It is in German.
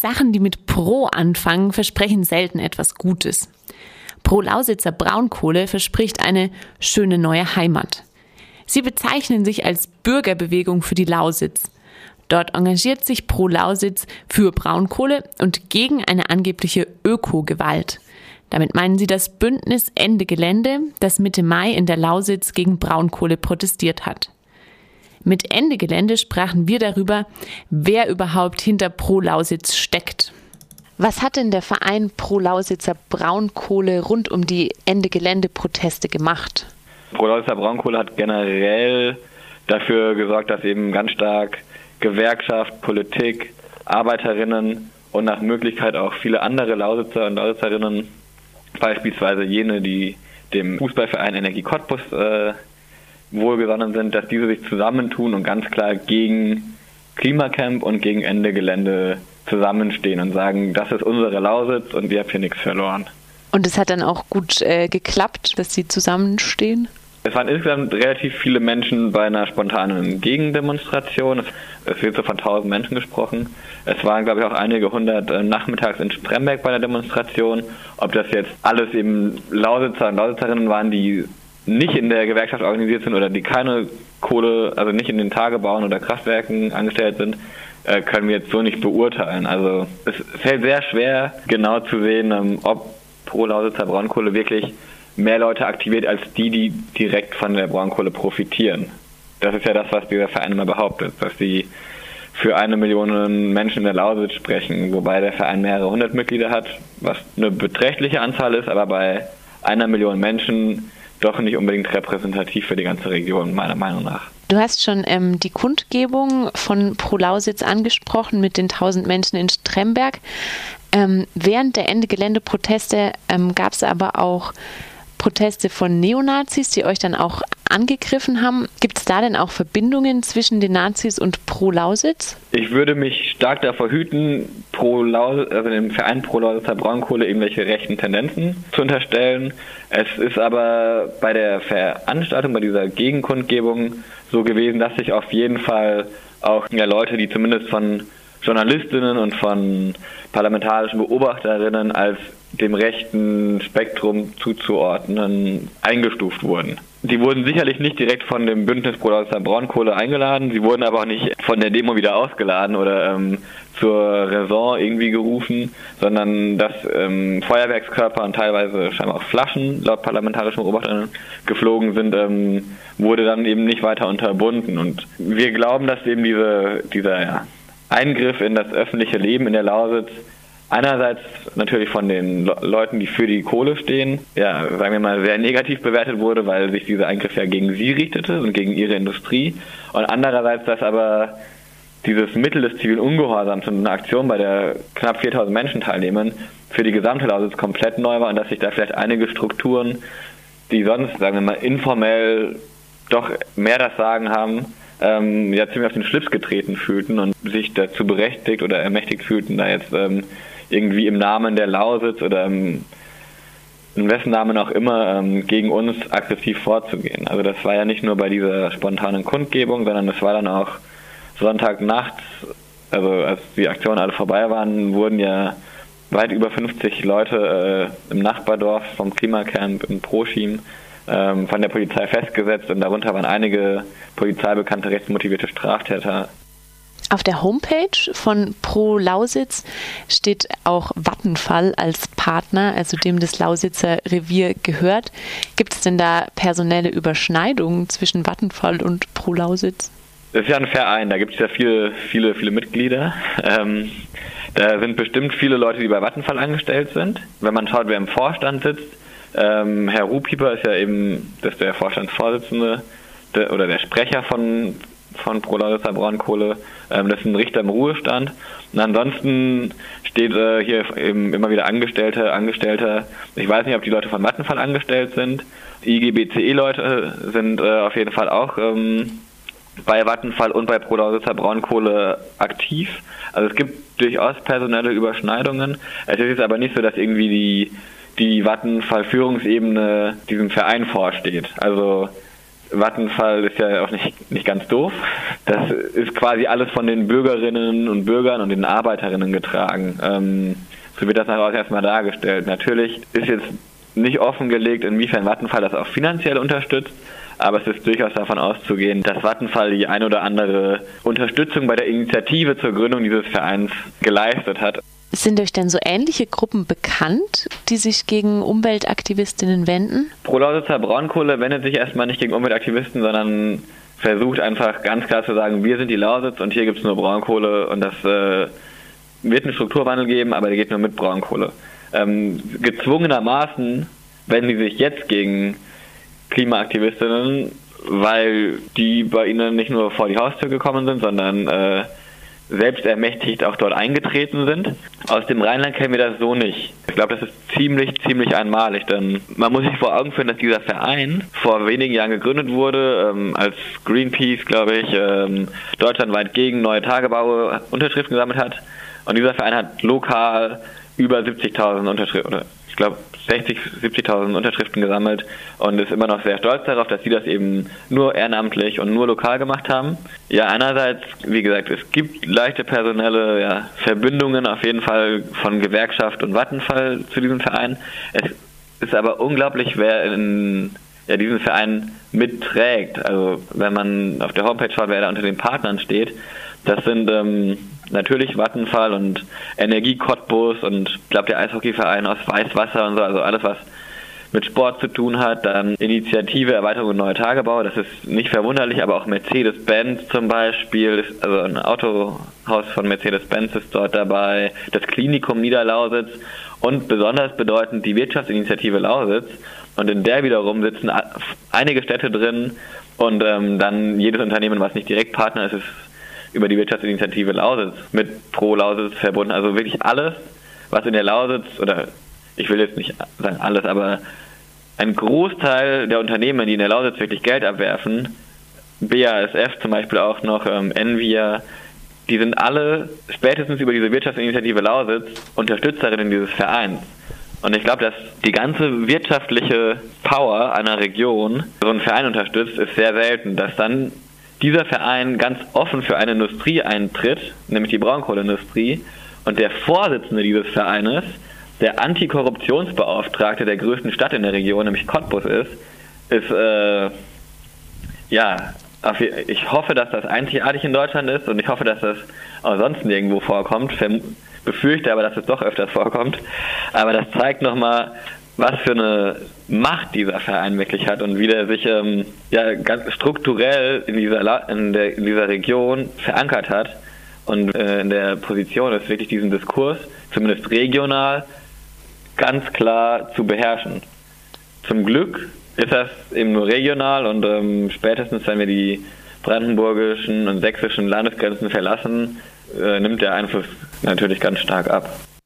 Sachen, die mit Pro anfangen, versprechen selten etwas Gutes. Pro Lausitzer Braunkohle verspricht eine schöne neue Heimat. Sie bezeichnen sich als Bürgerbewegung für die Lausitz. Dort engagiert sich Pro Lausitz für Braunkohle und gegen eine angebliche Ökogewalt. Damit meinen sie das Bündnis Ende Gelände, das Mitte Mai in der Lausitz gegen Braunkohle protestiert hat. Mit Ende Gelände sprachen wir darüber, wer überhaupt hinter Pro Lausitz steckt. Was hat denn der Verein Pro Lausitzer Braunkohle rund um die Ende Gelände Proteste gemacht? Pro Lausitzer Braunkohle hat generell dafür gesorgt, dass eben ganz stark Gewerkschaft, Politik, Arbeiterinnen und nach Möglichkeit auch viele andere Lausitzer und Lausitzerinnen, beispielsweise jene, die dem Fußballverein Energie Cottbus äh, wohlgesonnen sind, dass diese sich zusammentun und ganz klar gegen Klimacamp und gegen Ende Gelände zusammenstehen und sagen, das ist unsere Lausitz und ihr habt hier nichts verloren. Und es hat dann auch gut äh, geklappt, dass sie zusammenstehen? Es waren insgesamt relativ viele Menschen bei einer spontanen Gegendemonstration. Es wird so von tausend Menschen gesprochen. Es waren, glaube ich, auch einige hundert äh, nachmittags in Spremberg bei der Demonstration. Ob das jetzt alles eben Lausitzer und Lausitzerinnen waren, die nicht in der Gewerkschaft organisiert sind oder die keine Kohle, also nicht in den Tagebauen oder Kraftwerken angestellt sind, äh, können wir jetzt so nicht beurteilen. Also es fällt sehr schwer, genau zu sehen, ähm, ob pro Lausitzer Braunkohle wirklich mehr Leute aktiviert als die, die direkt von der Braunkohle profitieren. Das ist ja das, was dieser Verein immer behauptet, dass sie für eine Million Menschen in der Lausitz sprechen, wobei der Verein mehrere hundert Mitglieder hat, was eine beträchtliche Anzahl ist, aber bei einer Million Menschen doch nicht unbedingt repräsentativ für die ganze Region, meiner Meinung nach. Du hast schon ähm, die Kundgebung von Pro Lausitz angesprochen mit den 1000 Menschen in Stremberg. Ähm, während der Ende-Gelände-Proteste ähm, gab es aber auch Proteste von Neonazis, die euch dann auch angegriffen haben. Gibt es da denn auch Verbindungen zwischen den Nazis und Pro Lausitz? Ich würde mich stark davor hüten, pro Lausitz, also dem Verein Pro Lausitzer Braunkohle irgendwelche rechten Tendenzen zu unterstellen. Es ist aber bei der Veranstaltung, bei dieser Gegenkundgebung so gewesen, dass sich auf jeden Fall auch ja, Leute, die zumindest von Journalistinnen und von parlamentarischen Beobachterinnen als dem rechten Spektrum zuzuordnen, eingestuft wurden. Die wurden sicherlich nicht direkt von dem Bündnis Pro Braunkohle eingeladen, sie wurden aber auch nicht von der Demo wieder ausgeladen oder ähm, zur Raison irgendwie gerufen, sondern dass ähm, Feuerwerkskörper und teilweise scheinbar auch Flaschen laut parlamentarischen Beobachterinnen geflogen sind, ähm, wurde dann eben nicht weiter unterbunden. Und wir glauben, dass eben diese, dieser ja, Eingriff in das öffentliche Leben in der Lausitz einerseits natürlich von den Le Leuten, die für die Kohle stehen, ja, sagen wir mal, sehr negativ bewertet wurde, weil sich dieser Eingriff ja gegen sie richtete und gegen ihre Industrie. Und andererseits, dass aber dieses Mittel des zivilen Ungehorsams und eine Aktion, bei der knapp 4000 Menschen teilnehmen, für die gesamte Lausitz komplett neu war und dass sich da vielleicht einige Strukturen, die sonst, sagen wir mal, informell doch mehr das Sagen haben, ähm, ja ziemlich auf den Schlips getreten fühlten und sich dazu berechtigt oder ermächtigt fühlten, da jetzt ähm, irgendwie im Namen der Lausitz oder im, in wessen Namen auch immer ähm, gegen uns aggressiv vorzugehen. Also das war ja nicht nur bei dieser spontanen Kundgebung, sondern das war dann auch Sonntagnachts, also als die Aktionen alle vorbei waren, wurden ja weit über 50 Leute äh, im Nachbardorf vom Klimacamp in Proschim ähm, von der Polizei festgesetzt und darunter waren einige polizeibekannte rechtsmotivierte Straftäter. Auf der Homepage von Pro Lausitz steht auch Vattenfall als Partner, also dem das Lausitzer Revier gehört. Gibt es denn da personelle Überschneidungen zwischen Vattenfall und Pro Lausitz? Das ist ja ein Verein, da gibt es ja viele, viele, viele Mitglieder. Ähm, da sind bestimmt viele Leute, die bei Vattenfall angestellt sind. Wenn man schaut, wer im Vorstand sitzt, ähm, Herr Ruhpieper ist ja eben das der Vorstandsvorsitzende der, oder der Sprecher von, von Prolarisser Braunkohle. Ähm, das ist ein Richter im Ruhestand. Und ansonsten steht äh, hier eben immer wieder Angestellte, Angestellte. Ich weiß nicht, ob die Leute von Vattenfall angestellt sind. IGBCE-Leute sind äh, auf jeden Fall auch ähm, bei Vattenfall und bei Prolarisser Braunkohle aktiv. Also es gibt durchaus personelle Überschneidungen. Es ist jetzt aber nicht so, dass irgendwie die die Vattenfall Führungsebene diesem Verein vorsteht. Also Vattenfall ist ja auch nicht, nicht ganz doof. Das ist quasi alles von den Bürgerinnen und Bürgern und den Arbeiterinnen getragen. Ähm, so wird das nachher erstmal dargestellt. Natürlich ist jetzt nicht offengelegt, inwiefern Vattenfall das auch finanziell unterstützt, aber es ist durchaus davon auszugehen, dass Vattenfall die ein oder andere Unterstützung bei der Initiative zur Gründung dieses Vereins geleistet hat. Sind euch denn so ähnliche Gruppen bekannt, die sich gegen Umweltaktivistinnen wenden? Pro-Lausitzer Braunkohle wendet sich erstmal nicht gegen Umweltaktivisten, sondern versucht einfach ganz klar zu sagen, wir sind die Lausitz und hier gibt es nur Braunkohle und das äh, wird einen Strukturwandel geben, aber der geht nur mit Braunkohle. Ähm, gezwungenermaßen wenden sie sich jetzt gegen Klimaaktivistinnen, weil die bei ihnen nicht nur vor die Haustür gekommen sind, sondern äh, selbst ermächtigt auch dort eingetreten sind. Aus dem Rheinland kennen wir das so nicht. Ich glaube, das ist ziemlich, ziemlich einmalig, denn man muss sich vor Augen führen, dass dieser Verein vor wenigen Jahren gegründet wurde, ähm, als Greenpeace, glaube ich, ähm, deutschlandweit gegen neue Tagebaue Unterschriften gesammelt hat. Und dieser Verein hat lokal über 70.000 Unterschriften, glaube 60, 70.000 Unterschriften gesammelt und ist immer noch sehr stolz darauf, dass sie das eben nur ehrenamtlich und nur lokal gemacht haben. Ja, einerseits, wie gesagt, es gibt leichte personelle ja, Verbindungen auf jeden Fall von Gewerkschaft und Vattenfall zu diesem Verein. Es ist aber unglaublich, wer in ja, diesen Verein mitträgt. Also wenn man auf der Homepage schaut, wer da unter den Partnern steht, das sind ähm, natürlich Vattenfall und Energie Cottbus und ich glaube der Eishockeyverein aus Weißwasser und so, also alles was mit Sport zu tun hat, dann Initiative Erweiterung und neue Tagebau, das ist nicht verwunderlich, aber auch Mercedes-Benz zum Beispiel, ist, also ein Autohaus von Mercedes-Benz ist dort dabei, das Klinikum Niederlausitz und besonders bedeutend die Wirtschaftsinitiative Lausitz. Und in der wiederum sitzen einige Städte drin und ähm, dann jedes Unternehmen, was nicht direkt Partner ist, ist über die Wirtschaftsinitiative Lausitz mit Pro Lausitz verbunden. Also wirklich alles, was in der Lausitz, oder ich will jetzt nicht sagen alles, aber ein Großteil der Unternehmen, die in der Lausitz wirklich Geld abwerfen, BASF zum Beispiel auch noch, ähm, Envia, die sind alle spätestens über diese Wirtschaftsinitiative Lausitz Unterstützerinnen dieses Vereins. Und ich glaube, dass die ganze wirtschaftliche Power einer Region so einen Verein unterstützt, ist sehr selten. Dass dann dieser Verein ganz offen für eine Industrie eintritt, nämlich die Braunkohleindustrie, und der Vorsitzende dieses Vereines, der Antikorruptionsbeauftragte der größten Stadt in der Region, nämlich Cottbus ist, ist, äh, ja, ich hoffe, dass das einzigartig in Deutschland ist und ich hoffe, dass das auch sonst nirgendwo vorkommt. Befürchte aber, dass es doch öfters vorkommt. Aber das zeigt nochmal, was für eine Macht dieser Verein wirklich hat und wie der sich ähm, ja ganz strukturell in dieser in, der, in dieser Region verankert hat und äh, in der Position ist wirklich diesen Diskurs zumindest regional ganz klar zu beherrschen. Zum Glück ist das eben nur regional und ähm, spätestens wenn wir die brandenburgischen und sächsischen Landesgrenzen verlassen, äh, nimmt der Einfluss natürlich ganz stark ab.